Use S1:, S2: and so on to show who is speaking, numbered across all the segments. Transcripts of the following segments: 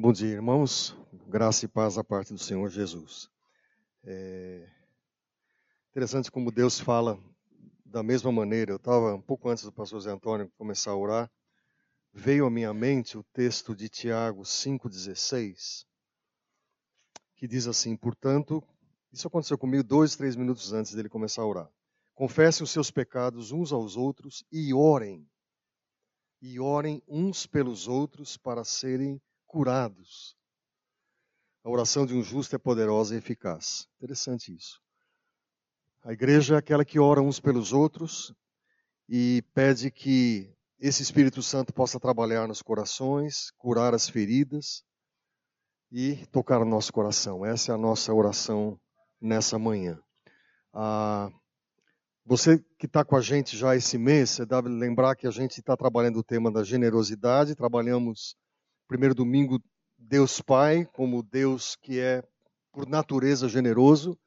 S1: Bom dia, irmãos. Graça e paz da parte do Senhor Jesus. É interessante como Deus fala da mesma maneira. Eu estava um pouco antes do pastor Zé Antônio começar a orar, veio à minha mente o texto de Tiago 5,16, que diz assim: Portanto, isso aconteceu comigo dois, três minutos antes dele começar a orar. Confessem os seus pecados uns aos outros e orem. E orem uns pelos outros para serem curados. A oração de um justo é poderosa e eficaz. Interessante isso. A igreja é aquela que ora uns pelos outros e pede que esse Espírito Santo possa trabalhar nos corações, curar as feridas e tocar o nosso coração. Essa é a nossa oração nessa manhã. Ah, você que está com a gente já esse mês, você deve lembrar que a gente está trabalhando o tema da generosidade, trabalhamos primeiro domingo, Deus Pai, como Deus que é por natureza generoso.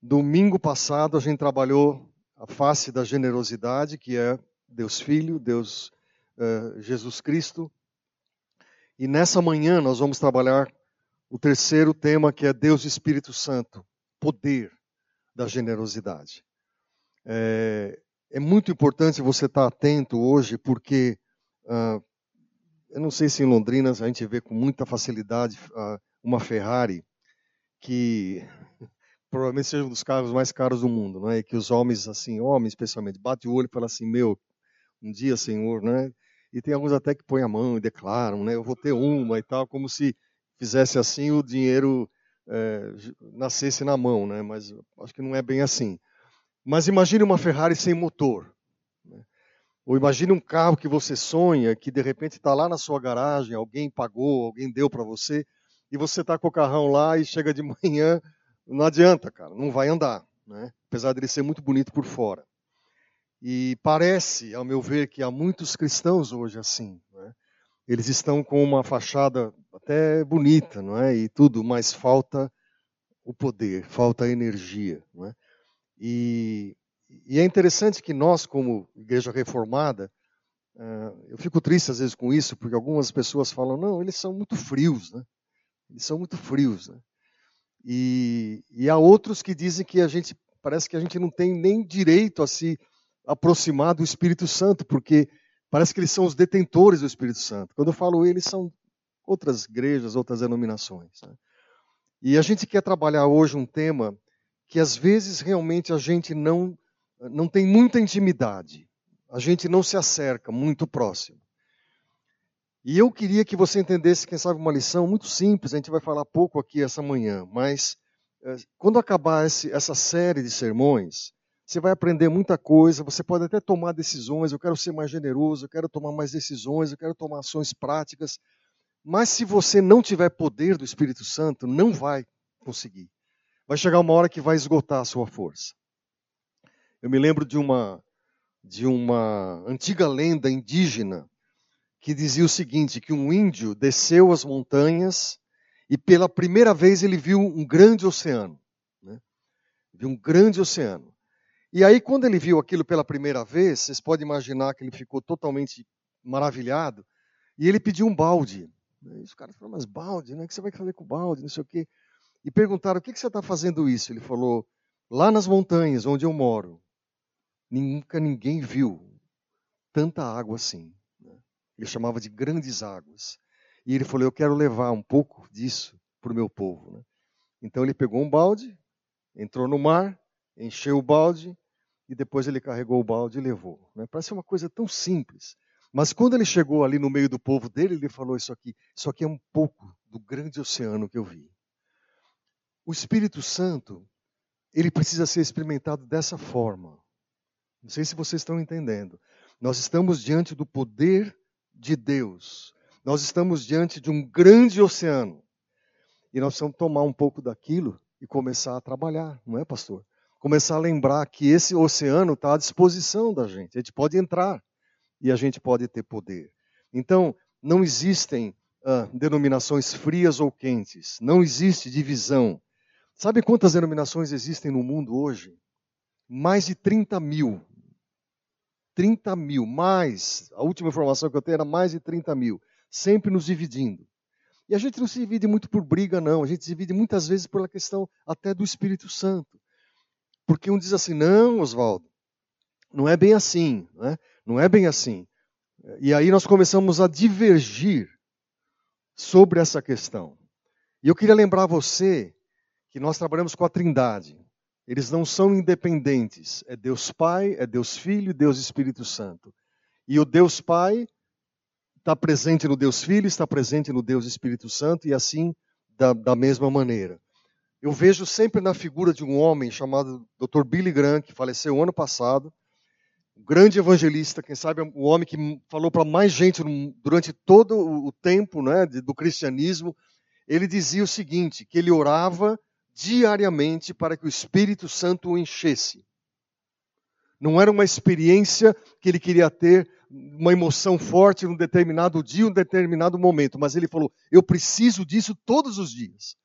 S1: Domingo passado a gente trabalhou a face da generosidade, que é Deus Filho, Deus uh, Jesus Cristo. E nessa manhã nós vamos trabalhar o terceiro tema, que é Deus Espírito Santo, poder da generosidade. É, é muito importante você estar atento hoje, porque uh, eu não sei se em Londrina a gente vê com muita facilidade uh, uma Ferrari que provavelmente seja um dos carros mais caros do mundo, não é? E que os homens assim, homens especialmente, bate o olho e fala assim, meu, um dia, Senhor, né? E tem alguns até que põem a mão e declaram, né? Eu vou ter uma e tal, como se fizesse assim o dinheiro é, nascesse na mão, né? Mas acho que não é bem assim. Mas imagine uma Ferrari sem motor. Ou imagine um carro que você sonha, que de repente está lá na sua garagem, alguém pagou, alguém deu para você, e você está com o carrão lá e chega de manhã, não adianta, cara, não vai andar, né? apesar dele ser muito bonito por fora. E parece, ao meu ver, que há muitos cristãos hoje assim. Né? Eles estão com uma fachada até bonita, não é? E tudo, mas falta o poder, falta a energia, não é? E e é interessante que nós, como igreja reformada, eu fico triste às vezes com isso, porque algumas pessoas falam, não, eles são muito frios, né? Eles são muito frios, né? E, e há outros que dizem que a gente, parece que a gente não tem nem direito a se aproximar do Espírito Santo, porque parece que eles são os detentores do Espírito Santo. Quando eu falo eles, são outras igrejas, outras denominações. Né? E a gente quer trabalhar hoje um tema que às vezes realmente a gente não não tem muita intimidade. A gente não se acerca muito próximo. E eu queria que você entendesse, quem sabe, uma lição muito simples. A gente vai falar pouco aqui essa manhã, mas eh, quando acabar esse, essa série de sermões, você vai aprender muita coisa. Você pode até tomar decisões. Eu quero ser mais generoso, eu quero tomar mais decisões, eu quero tomar ações práticas. Mas se você não tiver poder do Espírito Santo, não vai conseguir. Vai chegar uma hora que vai esgotar a sua força. Eu me lembro de uma de uma antiga lenda indígena que dizia o seguinte: que um índio desceu as montanhas e pela primeira vez ele viu um grande oceano, né? viu um grande oceano. E aí quando ele viu aquilo pela primeira vez, vocês podem imaginar que ele ficou totalmente maravilhado e ele pediu um balde. E os caras falaram: mas balde, né? O que você vai fazer com o balde? Não sei o quê. E perguntaram: o que você está fazendo isso? Ele falou: lá nas montanhas onde eu moro, Nunca ninguém viu tanta água assim. Né? Ele chamava de grandes águas. E ele falou: Eu quero levar um pouco disso para o meu povo. Né? Então ele pegou um balde, entrou no mar, encheu o balde e depois ele carregou o balde e levou. Né? Parece uma coisa tão simples. Mas quando ele chegou ali no meio do povo dele, ele falou isso aqui: Isso aqui é um pouco do grande oceano que eu vi. O Espírito Santo, ele precisa ser experimentado dessa forma. Não sei se vocês estão entendendo. Nós estamos diante do poder de Deus. Nós estamos diante de um grande oceano. E nós precisamos tomar um pouco daquilo e começar a trabalhar, não é, pastor? Começar a lembrar que esse oceano está à disposição da gente. A gente pode entrar e a gente pode ter poder. Então, não existem ah, denominações frias ou quentes. Não existe divisão. Sabe quantas denominações existem no mundo hoje? Mais de 30 mil. 30 mil, mais, a última informação que eu tenho era mais de 30 mil, sempre nos dividindo. E a gente não se divide muito por briga, não. A gente se divide muitas vezes pela questão até do Espírito Santo. Porque um diz assim: não, Oswaldo, não é bem assim. Né? Não é bem assim. E aí nós começamos a divergir sobre essa questão. E eu queria lembrar você que nós trabalhamos com a Trindade. Eles não são independentes. É Deus Pai, é Deus Filho Deus Espírito Santo. E o Deus Pai está presente no Deus Filho, está presente no Deus Espírito Santo e assim da, da mesma maneira. Eu vejo sempre na figura de um homem chamado Dr. Billy Graham, que faleceu ano passado, um grande evangelista, quem sabe o homem que falou para mais gente durante todo o tempo né, do cristianismo. Ele dizia o seguinte: que ele orava diariamente para que o Espírito Santo o enchesse. Não era uma experiência que ele queria ter uma emoção forte num determinado dia, um determinado momento, mas ele falou: eu preciso disso todos os dias.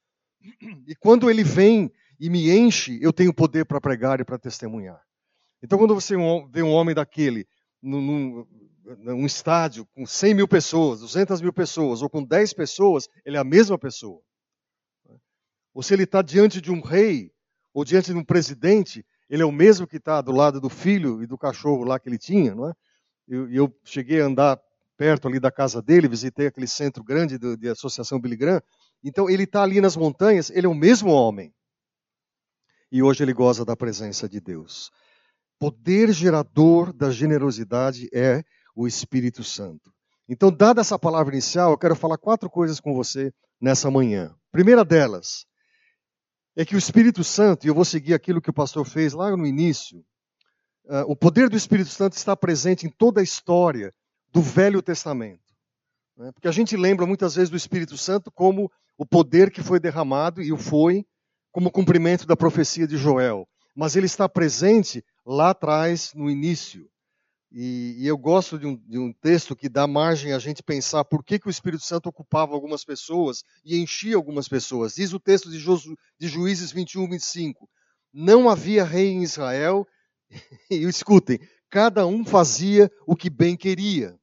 S1: E quando ele vem e me enche, eu tenho poder para pregar e para testemunhar. Então, quando você vê um homem daquele num, num, estádio com 100 mil pessoas, 200 mil pessoas, ou com 10 pessoas, ele é a mesma pessoa. Ou se ele está diante de um rei, ou diante de um presidente, ele é o mesmo que está do lado do filho e do cachorro lá que ele tinha, não é? eu, eu cheguei a andar perto ali da casa dele, visitei aquele centro grande de, de Associação Billy Graham. Então ele está ali nas montanhas, ele é o mesmo homem. E hoje ele goza da presença de Deus. Poder gerador da generosidade é o Espírito Santo. Então, dada essa palavra inicial, eu quero falar quatro coisas com você nessa manhã. Primeira delas é que o Espírito Santo, e eu vou seguir aquilo que o pastor fez lá no início, Uh, o poder do Espírito Santo está presente em toda a história do Velho Testamento. Né? Porque a gente lembra muitas vezes do Espírito Santo como o poder que foi derramado, e o foi, como cumprimento da profecia de Joel. Mas ele está presente lá atrás, no início. E, e eu gosto de um, de um, texto que dá margem a gente pensar por que, que o Espírito Santo ocupava algumas pessoas e enchia algumas pessoas. Diz o texto de, Josu, de Juízes 21, 25. Não havia rei em Israel E escutem, cada um fazia o que bem queria.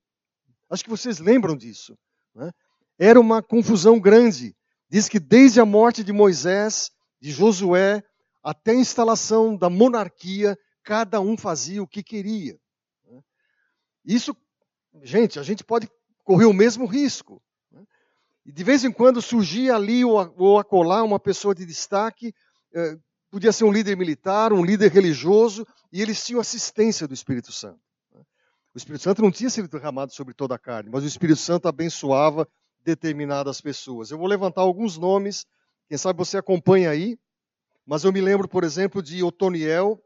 S1: Acho que vocês lembram disso. Né? Era uma confusão grande. Diz que desde a morte de Moisés, de Josué, até a instalação da monarquia, cada um fazia o que queria. Né? Isso, gente, a gente pode correr o mesmo risco. Né? E de vez em quando surgia ali ou acolá uma pessoa de destaque eh, Podia ser um líder militar, um líder religioso, e eles tinham assistência do Espírito Santo. O Espírito Santo não tinha sido derramado sobre toda a carne, mas o Espírito Santo abençoava determinadas pessoas. Eu vou levantar alguns nomes, quem sabe você acompanha aí, mas eu me lembro, por exemplo, de Otoniel,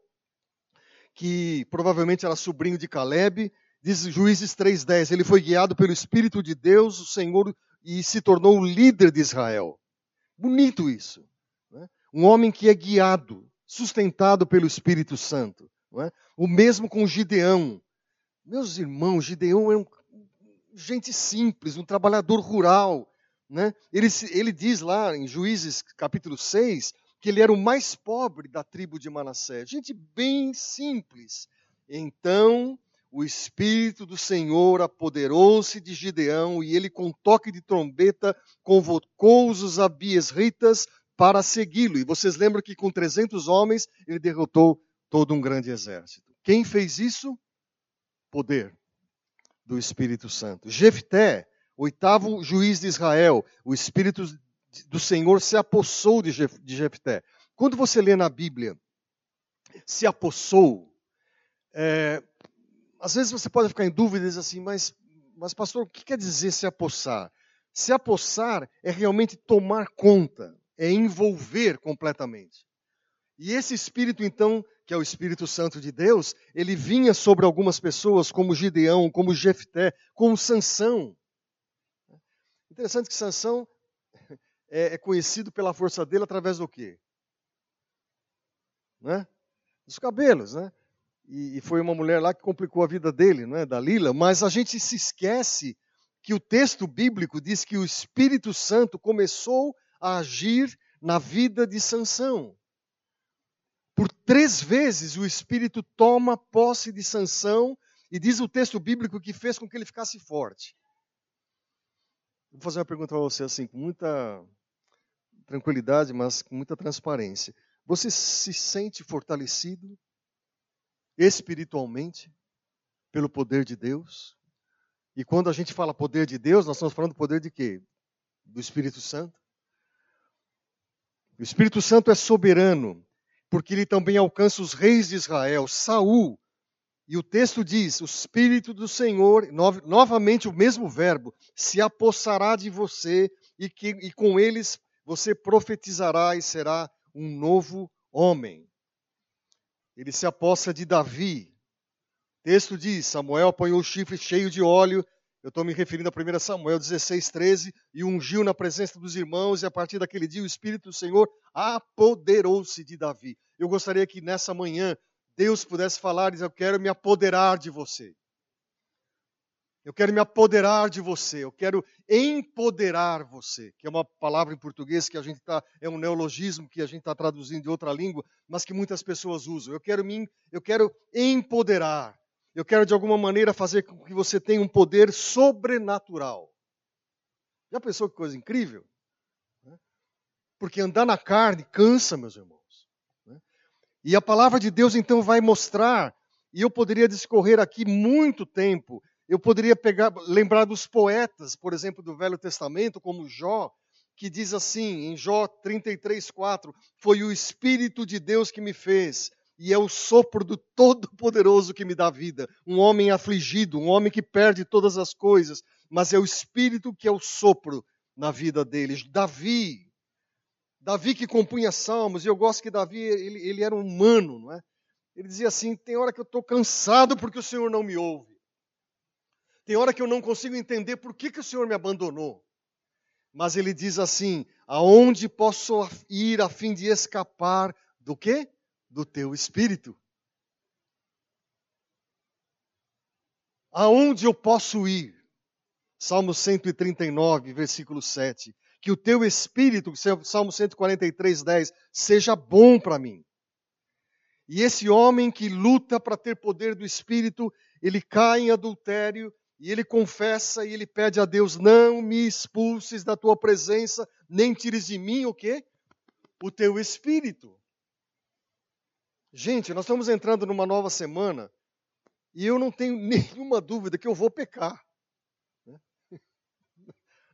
S1: que provavelmente era sobrinho de Caleb, diz Juízes 3:10, ele foi guiado pelo Espírito de Deus, o Senhor, e se tornou o líder de Israel. Bonito isso. Um homem que é guiado, sustentado pelo Espírito Santo. É? O mesmo com Gideão. Meus irmãos, Gideão é um gente simples, um trabalhador rural. Né? Ele, ele diz lá em Juízes capítulo 6 que ele era o mais pobre da tribo de Manassés. Gente bem simples. Então o Espírito do Senhor apoderou-se de Gideão e ele, com toque de trombeta, convocou os abiesritas para segui-lo. E vocês lembram que com 300 homens ele derrotou todo um grande exército. Quem fez isso? Poder do Espírito Santo. Jefté, oitavo juiz de Israel, o Espírito do Senhor se apossou de Jefté. Quando você lê na Bíblia, se apossou, é, às vezes você pode ficar em dúvidas assim, mas, mas pastor, o que quer dizer se apossar? Se apossar é realmente tomar conta, é envolver completamente. E esse espírito, então, que é o Espírito Santo de Deus, ele vinha sobre algumas pessoas, como Gideão, como Jefté, como Sansão. Interessante que Sansão é, é conhecido pela força dele através do quê? Né? Dos cabelos, né? E, e foi uma mulher lá que complicou a vida dele, né? Dalila. Mas a gente se esquece que o texto bíblico diz que o Espírito Santo começou a agir na vida de Sansão. Por três vezes o Espírito toma posse de Sansão e diz o texto bíblico que fez com que ele ficasse forte. Vou fazer uma pergunta para você assim, com muita tranquilidade, mas com muita transparência. Você se sente fortalecido espiritualmente pelo poder de Deus? E quando a gente fala poder de Deus, nós estamos falando do poder de quê? Do Espírito Santo. O Espírito Santo é soberano, porque ele também alcança os reis de Israel. Saul e o texto diz: o Espírito do Senhor, novamente o mesmo verbo, se apossará de você e, que, e com eles você profetizará e será um novo homem. Ele se apossa de Davi. O texto diz: Samuel apanhou o chifre cheio de óleo. Eu estou me referindo a 1 Samuel 16, 13, e ungiu na presença dos irmãos, e a partir daquele dia o Espírito do Senhor apoderou-se de Davi. Eu gostaria que nessa manhã Deus pudesse falar e dizer: Eu quero me apoderar de você. Eu quero me apoderar de você, eu quero empoderar você, que é uma palavra em português que a gente está, é um neologismo que a gente está traduzindo de outra língua, mas que muitas pessoas usam. Eu quero me, eu quero empoderar. Eu quero de alguma maneira fazer com que você tenha um poder sobrenatural. Já pensou que coisa incrível? Porque andar na carne cansa, meus irmãos. E a palavra de Deus então vai mostrar, e eu poderia discorrer aqui muito tempo, eu poderia pegar, lembrar dos poetas, por exemplo, do Velho Testamento, como Jó, que diz assim, em Jó 33:4, foi o espírito de Deus que me fez, e é o sopro do Todo-Poderoso que me dá vida. Um homem afligido, um homem que perde todas as coisas, mas é o espírito que é o sopro na vida deles. Davi, Davi que compunha salmos, e eu gosto que Davi, ele, ele era humano, não é? Ele dizia assim: tem hora que eu estou cansado porque o Senhor não me ouve. Tem hora que eu não consigo entender por que, que o Senhor me abandonou. Mas ele diz assim: aonde posso ir a fim de escapar do quê? Do teu espírito. Aonde eu posso ir? Salmo 139, versículo 7 que o teu espírito, Salmo 143, 10, seja bom para mim. E esse homem que luta para ter poder do espírito, ele cai em adultério e ele confessa e ele pede a Deus: não me expulses da tua presença, nem tires de mim o quê? O teu espírito. Gente, nós estamos entrando numa nova semana e eu não tenho nenhuma dúvida que eu vou pecar.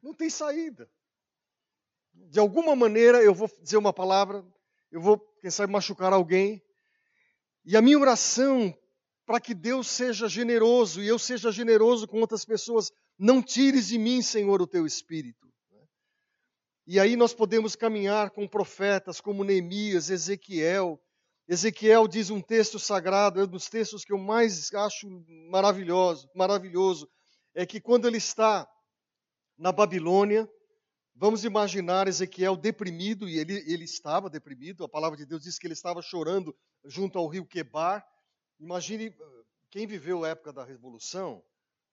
S1: Não tem saída de alguma maneira eu vou dizer uma palavra, eu vou, quem sabe, machucar alguém. E a minha oração para que Deus seja generoso e eu seja generoso com outras pessoas, não tires de mim, Senhor, o teu espírito. E aí nós podemos caminhar com profetas como Neemias, Ezequiel. Ezequiel diz um texto sagrado, é um dos textos que eu mais acho maravilhoso, maravilhoso, é que quando ele está na Babilônia, Vamos imaginar Ezequiel deprimido, e ele, ele estava deprimido, a palavra de Deus diz que ele estava chorando junto ao rio Quebar. Imagine, quem viveu a época da Revolução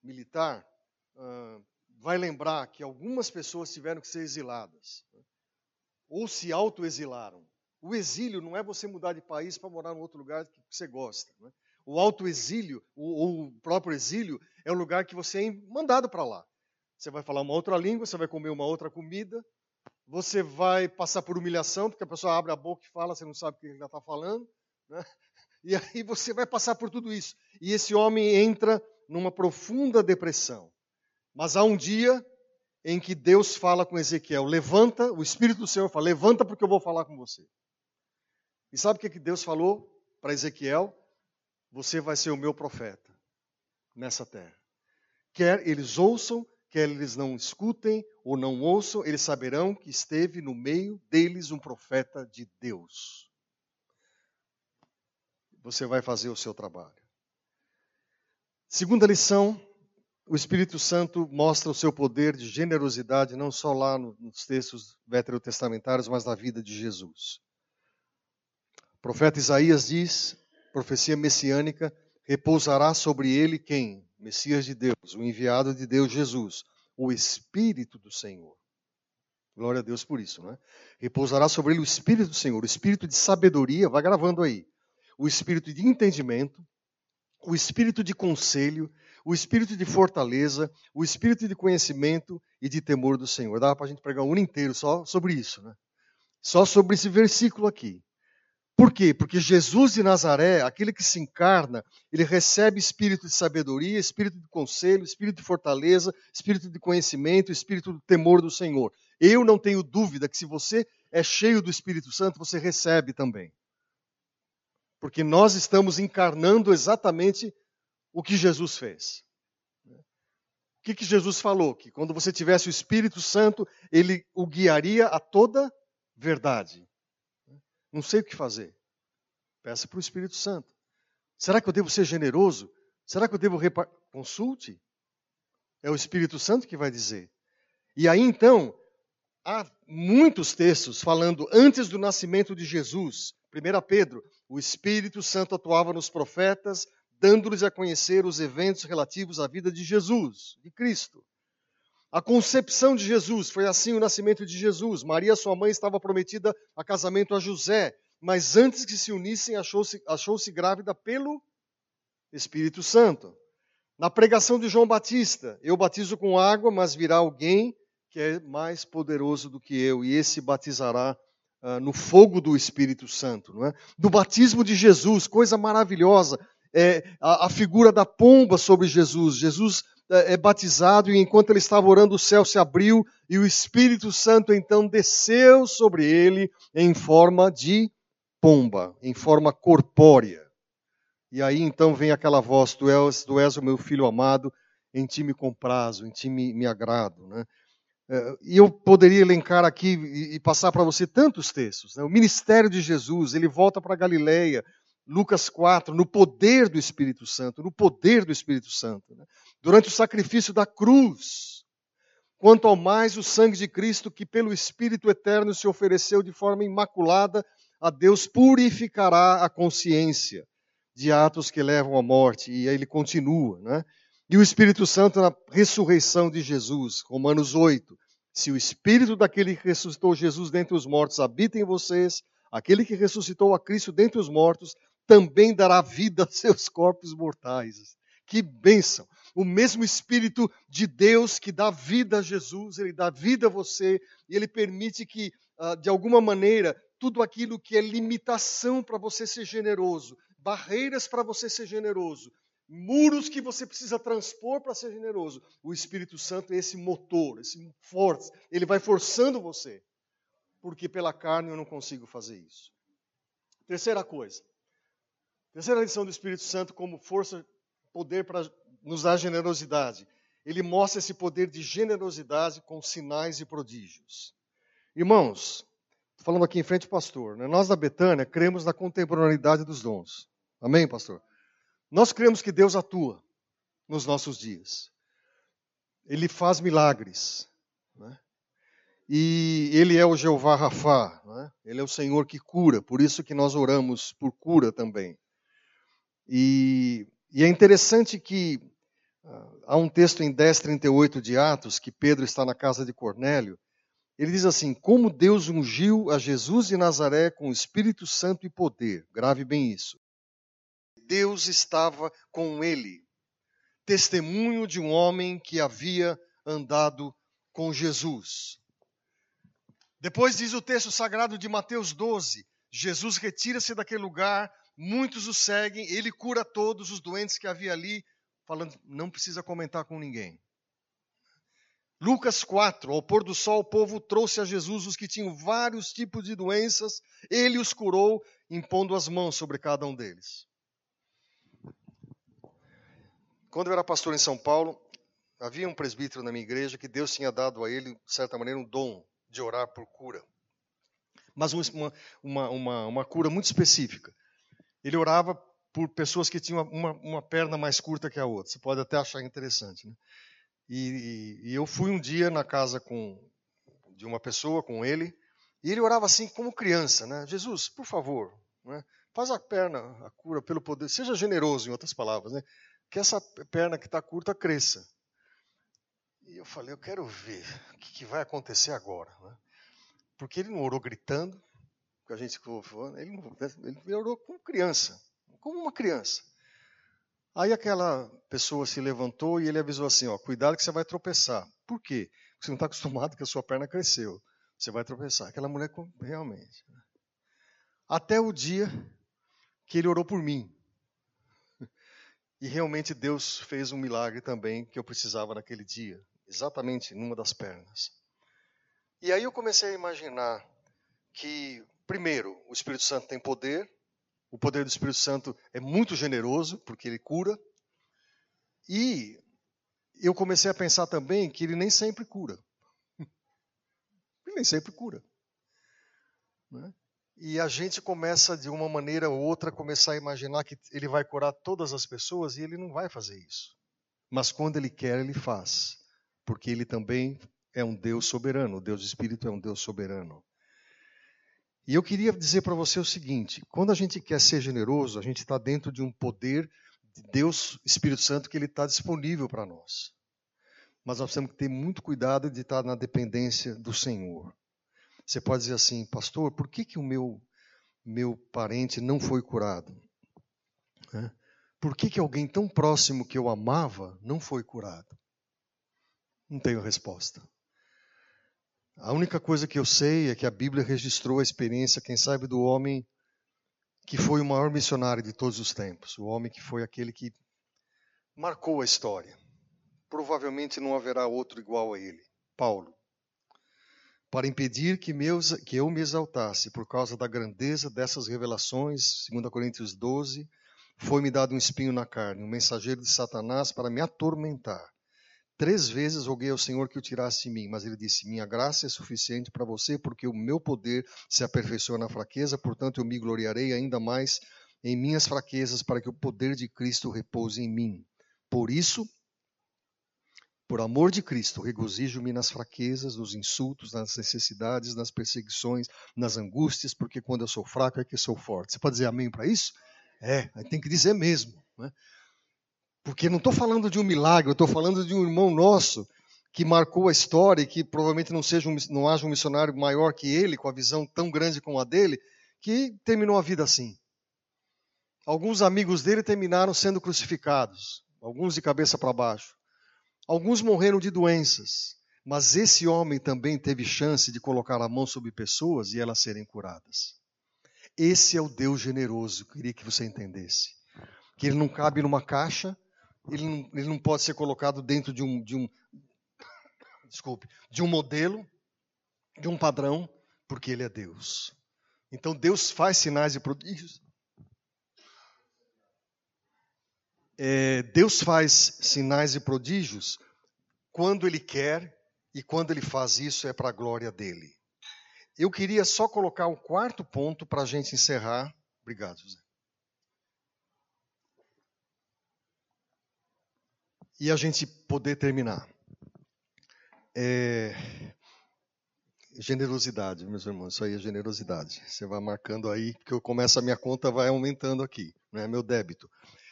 S1: Militar, uh, vai lembrar que algumas pessoas tiveram que ser exiladas, né? ou se autoexilaram. O exílio não é você mudar de país para morar em outro lugar que você gosta. Né? O autoexílio, ou o próprio exílio, é o lugar que você é mandado para lá. Você vai falar uma outra língua, você vai comer uma outra comida, você vai passar por humilhação, porque a pessoa abre a boca e fala, você não sabe o que ele está falando. Né? E aí você vai passar por tudo isso. E esse homem entra numa profunda depressão. Mas há um dia em que Deus fala com Ezequiel: levanta, o Espírito do Senhor fala: levanta, porque eu vou falar com você. E sabe o que Deus falou para Ezequiel? Você vai ser o meu profeta nessa terra. Quer eles ouçam, quer eles não escutem ou não ouçam, eles saberão que esteve no meio deles um profeta de Deus. Você vai fazer o seu trabalho. Segunda lição, o Espírito Santo mostra o seu poder de generosidade não só lá nos textos veterotestamentários, mas na vida de Jesus. O profeta Isaías diz, profecia messiânica, repousará sobre ele quem? Messias de Deus, o enviado de Deus Jesus, o Espírito do Senhor. Glória a Deus por isso, né? Repousará sobre ele o Espírito do Senhor, o Espírito de sabedoria, vai gravando aí, o Espírito de entendimento, o Espírito de conselho, o espírito de fortaleza, o espírito de conhecimento e de temor do Senhor. Dá para a gente pregar um ano inteiro só sobre isso, né? Só sobre esse versículo aqui. Por quê? Porque Jesus de Nazaré, aquele que se encarna, ele recebe espírito de sabedoria, espírito de conselho, espírito de fortaleza, espírito de conhecimento, espírito de temor do Senhor. Eu não tenho dúvida que se você é cheio do Espírito Santo, você recebe também. Porque nós estamos encarnando exatamente o que Jesus fez. O que, que Jesus falou? Que quando você tivesse o Espírito Santo, ele o guiaria a toda verdade. Não sei o que fazer. Peça para o Espírito Santo. Será que eu devo ser generoso? Será que eu devo repar... Consulte. É o Espírito Santo que vai dizer. E aí então, há muitos textos falando antes do nascimento de Jesus. 1 Pedro, o Espírito Santo atuava nos profetas, dando-lhes a conhecer os eventos relativos à vida de Jesus, de Cristo. A concepção de Jesus foi assim o nascimento de Jesus. Maria, sua mãe, estava prometida a casamento a José, mas antes que se unissem, achou-se achou grávida pelo Espírito Santo. Na pregação de João Batista, eu batizo com água, mas virá alguém que é mais poderoso do que eu, e esse batizará uh, no fogo do Espírito Santo. Não é? Do batismo de Jesus, coisa maravilhosa, é a, a figura da pomba sobre Jesus. Jesus é, é batizado e enquanto ele estava orando, o céu se abriu e o Espírito Santo então desceu sobre ele em forma de pomba, em forma corpórea. E aí então vem aquela voz: Tu és, tu és o meu filho amado, em ti me comprazo, em ti me, me agrado. Né? É, e eu poderia elencar aqui e passar para você tantos textos. Né? O ministério de Jesus, ele volta para Galileia, Lucas 4, no poder do Espírito Santo, no poder do Espírito Santo. Né? durante o sacrifício da cruz. Quanto ao mais o sangue de Cristo, que pelo Espírito eterno se ofereceu de forma imaculada a Deus, purificará a consciência de atos que levam à morte. E aí ele continua, né? E o Espírito Santo na ressurreição de Jesus, Romanos 8. Se o Espírito daquele que ressuscitou Jesus dentre os mortos habita em vocês, aquele que ressuscitou a Cristo dentre os mortos também dará vida a seus corpos mortais. Que bênção! o mesmo Espírito de Deus que dá vida a Jesus, ele dá vida a você, e ele permite que, ah, de alguma maneira, tudo aquilo que é limitação para você ser generoso, barreiras para você ser generoso, muros que você precisa transpor para ser generoso, o Espírito Santo é esse motor, esse força, ele vai forçando você, porque pela carne eu não consigo fazer isso. Terceira coisa, terceira lição do Espírito Santo como força, poder para nos dá generosidade. Ele mostra esse poder de generosidade com sinais e prodígios. Irmãos, falando aqui em frente ao pastor, né? nós da Betânia cremos na contemporaneidade dos dons. Amém, pastor? Nós cremos que Deus atua nos nossos dias. Ele faz milagres. Né? E Ele é o Jeová Rafá. Né? Ele é o Senhor que cura. Por isso que nós oramos por cura também. E, e é interessante que Há um texto em 10:38 de Atos que Pedro está na casa de Cornélio. Ele diz assim: Como Deus ungiu a Jesus de Nazaré com o Espírito Santo e poder. Grave bem isso. Deus estava com ele. Testemunho de um homem que havia andado com Jesus. Depois diz o texto sagrado de Mateus 12: Jesus retira-se daquele lugar, muitos o seguem, ele cura todos os doentes que havia ali, falando, não precisa comentar com ninguém. Lucas 4, ao pôr do sol, o povo trouxe a Jesus os que tinham vários tipos de doenças, ele os curou, impondo as mãos sobre cada um deles. Quando eu era pastor em São Paulo, havia um presbítero na minha igreja que Deus tinha dado a ele, de certa maneira, um dom de orar por cura. Mas uma, uma, uma, uma cura muito específica. Ele orava por pessoas que tinham uma, uma perna mais curta que a outra. Você pode até achar interessante. Né? E, e, e, eu fui um dia na casa com, de uma pessoa, com ele, e ele orava assim como criança, né? Jesus, por favor, né? faz a perna, a cura pelo poder, seja generoso, em outras palavras, né? Que essa perna que está curta cresça. E eu falei, eu quero ver o que, que vai acontecer agora. Né? Porque ele não orou gritando, que a gente ele, não, ele orou como criança como uma criança. Aí aquela pessoa se levantou e ele avisou assim: ó, cuidado que você vai tropeçar. Por quê? Porque você não está acostumado que a sua perna cresceu. Você vai tropeçar. Aquela mulher, realmente. Né? Até o dia que ele orou por mim. E realmente Deus fez um milagre também que eu precisava naquele dia, exatamente numa das pernas. E aí eu comecei a imaginar que, primeiro, o Espírito Santo tem poder, o poder do Espírito Santo é muito generoso, porque ele cura. E eu comecei a pensar também que ele nem sempre cura. Ele nem sempre cura. Né? E a gente começa, de uma maneira ou outra, começar a imaginar que ele vai curar todas as pessoas e ele não vai fazer isso. Mas quando ele quer, ele faz. Porque ele também é um Deus soberano. O Deus Espírito é um Deus soberano. E eu queria dizer para você o seguinte: quando a gente quer ser generoso, a gente está dentro de um poder de Deus, Espírito Santo, que ele está disponível para nós. Mas nós temos que ter muito cuidado de estar na dependência do Senhor. Você pode dizer assim, pastor, por que, que o meu, meu parente não foi curado? Por que, que alguém tão próximo que eu amava não foi curado? Não tenho resposta. A única coisa que eu sei é que a Bíblia registrou a experiência, quem sabe, do homem que foi o maior missionário de todos os tempos, o homem que foi aquele que marcou a história. Provavelmente não haverá outro igual a ele, Paulo. Para impedir que, meus, que eu me exaltasse por causa da grandeza dessas revelações, 2 Coríntios 12, foi-me dado um espinho na carne, um mensageiro de Satanás para me atormentar. Três vezes roguei ao Senhor que o tirasse de mim, mas ele disse: Minha graça é suficiente para você, porque o meu poder se aperfeiçoa na fraqueza, portanto eu me gloriarei ainda mais em minhas fraquezas, para que o poder de Cristo repouse em mim. Por isso, por amor de Cristo, regozijo-me nas fraquezas, nos insultos, nas necessidades, nas perseguições, nas angústias, porque quando eu sou fraco é que sou forte. Você pode dizer amém para isso? É, tem que dizer mesmo. Né? Porque não estou falando de um milagre, estou falando de um irmão nosso que marcou a história e que provavelmente não, seja um, não haja um missionário maior que ele, com a visão tão grande como a dele, que terminou a vida assim. Alguns amigos dele terminaram sendo crucificados, alguns de cabeça para baixo. Alguns morreram de doenças, mas esse homem também teve chance de colocar a mão sobre pessoas e elas serem curadas. Esse é o Deus generoso, queria que você entendesse. Que ele não cabe numa caixa, ele não, ele não pode ser colocado dentro de um, de um, desculpe, de um modelo, de um padrão, porque ele é Deus. Então Deus faz sinais e prodígios. É, Deus faz sinais e prodígios quando Ele quer e quando Ele faz isso é para a glória dele. Eu queria só colocar o quarto ponto para a gente encerrar. Obrigado, José. e a gente poder terminar. É... Generosidade, meus irmãos, isso aí é generosidade. Você vai marcando aí, porque eu começo a minha conta, vai aumentando aqui, né, meu débito.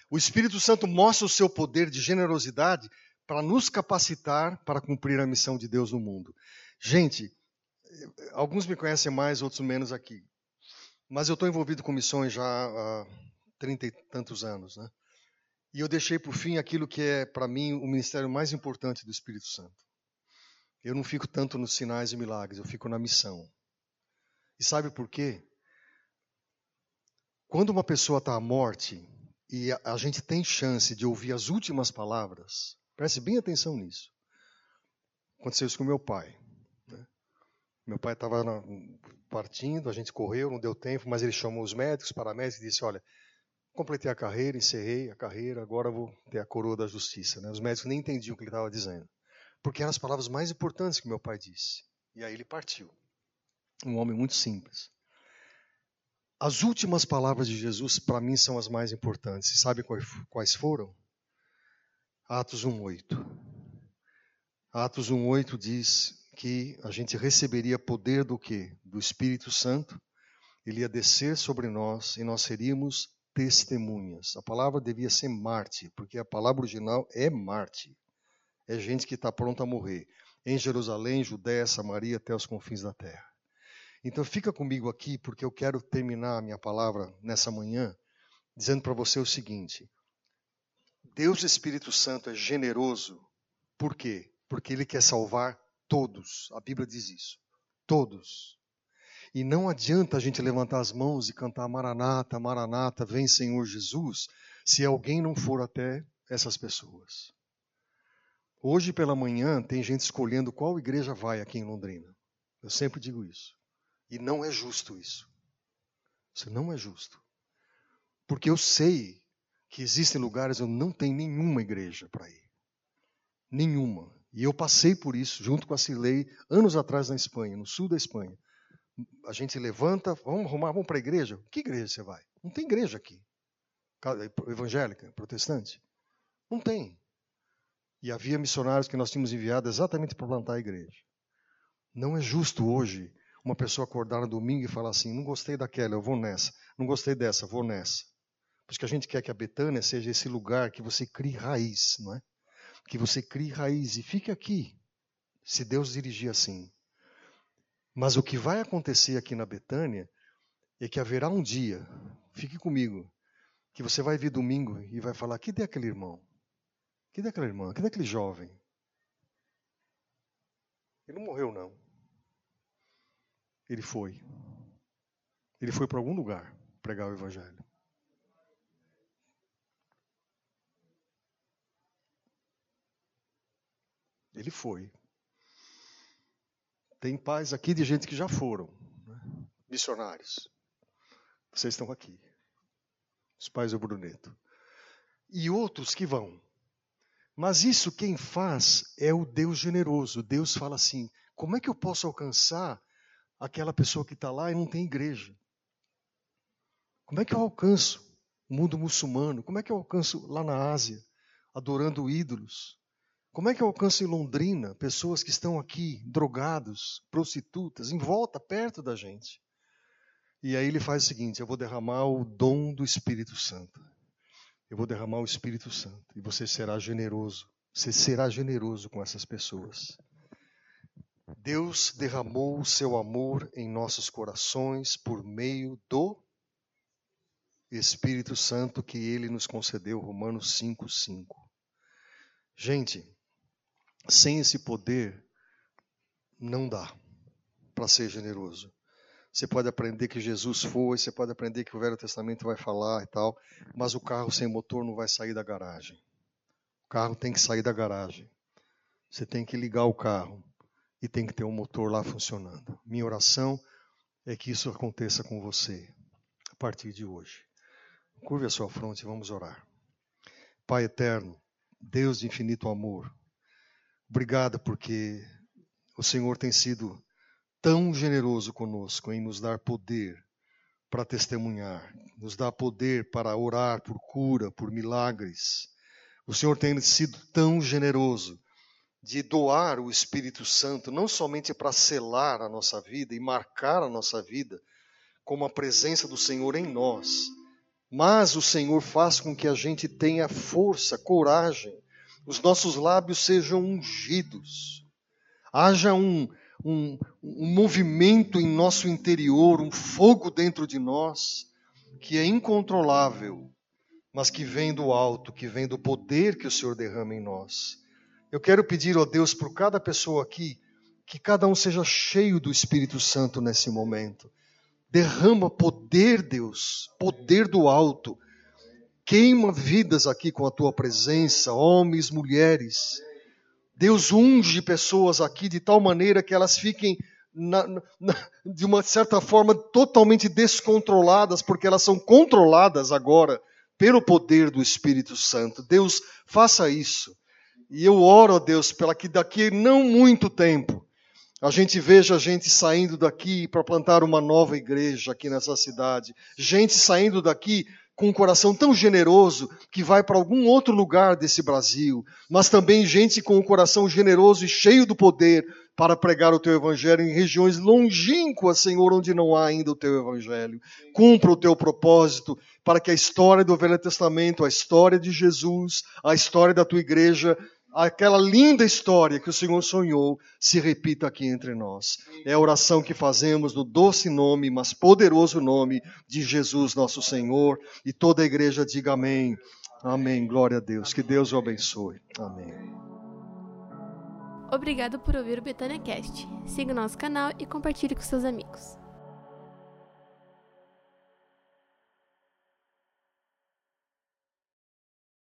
S1: O Espírito Santo mostra o seu poder de generosidade para nos capacitar para cumprir a missão de Deus no mundo. Gente, alguns me conhecem mais, outros menos aqui. Mas eu estou envolvido com missões já há trinta e tantos anos, né? E eu deixei por fim aquilo que é, para mim, o ministério mais importante do Espírito Santo. Eu não fico tanto nos sinais e milagres, eu fico na missão. E sabe por quê? Quando uma pessoa está à morte e a, a, gente tem chance de ouvir as últimas palavras, preste bem atenção nisso. Aconteceu isso com meu pai. Né? Meu pai estava partindo, a gente correu, não deu tempo, mas ele chamou os médicos, paramédicos e disse: Olha, completei a carreira, encerrei a carreira, agora vou ter a coroa da justiça. Né? Os médicos nem entendiam o que ele estava dizendo, porque eram as palavras mais importantes que meu pai disse. E aí ele partiu. Um homem muito simples. As últimas palavras de Jesus, para mim, são as mais importantes. E sabe quais foram? Atos 1,8. Atos 1,8 diz que a gente receberia poder do que? Do Espírito Santo. Ele ia descer sobre nós e nós seríamos testemunhas. A palavra devia ser Marte, porque a palavra original é Marte. É gente que está pronta a morrer. Em Jerusalém, Judéia, Samaria, até os confins da terra. Então fica comigo aqui, porque eu quero terminar a minha palavra nessa manhã, dizendo para você o seguinte. Deus Espírito Santo é generoso. Por quê? Porque ele quer salvar todos. A Bíblia diz isso. Todos. E não adianta a gente levantar as mãos e cantar Maranata, Maranata, vem Senhor Jesus, se alguém não for até essas pessoas. Hoje pela manhã tem gente escolhendo qual igreja vai aqui em Londrina. Eu sempre digo isso. E não é justo isso. Isso não é justo. Porque eu sei que existem lugares onde não tem nenhuma igreja para ir. Nenhuma. E eu passei por isso junto com a Cilei anos atrás na Espanha, no sul da Espanha. A gente levanta, vamos arrumar, vamos para a igreja. Que igreja você vai? Não tem igreja aqui. Evangélica, protestante? Não tem. E havia missionários que nós tínhamos enviado exatamente para plantar a igreja. Não é justo hoje uma pessoa acordar no domingo e falar assim: não gostei daquela, eu vou nessa. Não gostei dessa, vou nessa. Por isso que a gente quer que a Betânia seja esse lugar que você crie raiz, não é? Que você crie raiz e fique aqui, se Deus dirigir assim. Mas o que vai acontecer aqui na Betânia é que haverá um dia, fique comigo, que você vai vir domingo e vai falar: que aquele irmão? Que aquela irmã? Que aquele jovem? Ele não morreu, não. Ele foi. Ele foi para algum lugar pregar o Evangelho. Ele foi. Tem pais aqui de gente que já foram, né? missionários. Vocês estão aqui. Os pais do Bruneto. E outros que vão. Mas isso quem faz é o Deus generoso. Deus fala assim: como é que eu posso alcançar aquela pessoa que está lá e não tem igreja? Como é que eu alcanço o mundo muçulmano? Como é que eu alcanço lá na Ásia, adorando ídolos? Como é que eu alcanço em Londrina pessoas que estão aqui drogados, prostitutas, em volta, perto da gente? E aí ele faz o seguinte: eu vou derramar o dom do Espírito Santo eu vou derramar o Espírito Santo e você será generoso. Você será generoso com essas pessoas. Deus derramou o seu amor em nossos corações por meio do Espírito Santo que ele nos concedeu, Romanos 5:5. Gente, sem esse poder não dá para ser generoso. Você pode aprender que Jesus foi, você pode aprender que o Velho Testamento vai falar e tal, mas o carro sem motor não vai sair da garagem. O carro tem que sair da garagem. Você tem que ligar o carro e tem que ter um motor lá funcionando. Minha oração é que isso aconteça com você a partir de hoje. Curve a sua fronte e vamos orar. Pai eterno, Deus de infinito amor, obrigado porque o Senhor tem sido tão generoso conosco em nos dar poder para testemunhar, nos dá poder para orar por cura, por milagres. O Senhor tem sido tão generoso de doar o Espírito Santo, não somente para selar a nossa vida e marcar a nossa vida, como a presença do Senhor em nós, mas o Senhor faz com que a gente tenha força, coragem, os nossos lábios sejam ungidos, haja um, um, um movimento em nosso interior, um fogo dentro de nós, que é incontrolável, mas que vem do alto, que vem do poder que o Senhor derrama em nós. Eu quero pedir, ó Deus, por cada pessoa aqui, que cada um seja cheio do Espírito Santo nesse momento. Derrama poder, Deus, poder do alto. Queima vidas aqui com a tua presença, homens, mulheres Deus unge pessoas aqui de tal maneira que elas fiquem, na, na, de uma certa forma, totalmente descontroladas, porque elas são controladas agora pelo poder do Espírito Santo. Deus, faça isso. E eu oro a Deus para que daqui não muito tempo a gente veja a gente saindo daqui para plantar uma nova igreja aqui nessa cidade, gente saindo daqui com um coração tão generoso que vai para algum outro lugar desse Brasil, mas também gente com um coração generoso e cheio do poder para pregar o teu evangelho em regiões longínquas, Senhor, onde não há ainda o teu evangelho. Cumpra o teu propósito para que a história do Velho Testamento, a história de Jesus, a história da tua igreja aquela linda história que o Senhor sonhou se repita aqui entre nós. É a oração que fazemos no doce nome, mas poderoso nome de Jesus, nosso Senhor, e toda a igreja diga amém. Amém. Glória a Deus. Que Deus o abençoe. Amém.
S2: Obrigado por ouvir o Betânia Cast. Siga o nosso canal e compartilhe com seus amigos.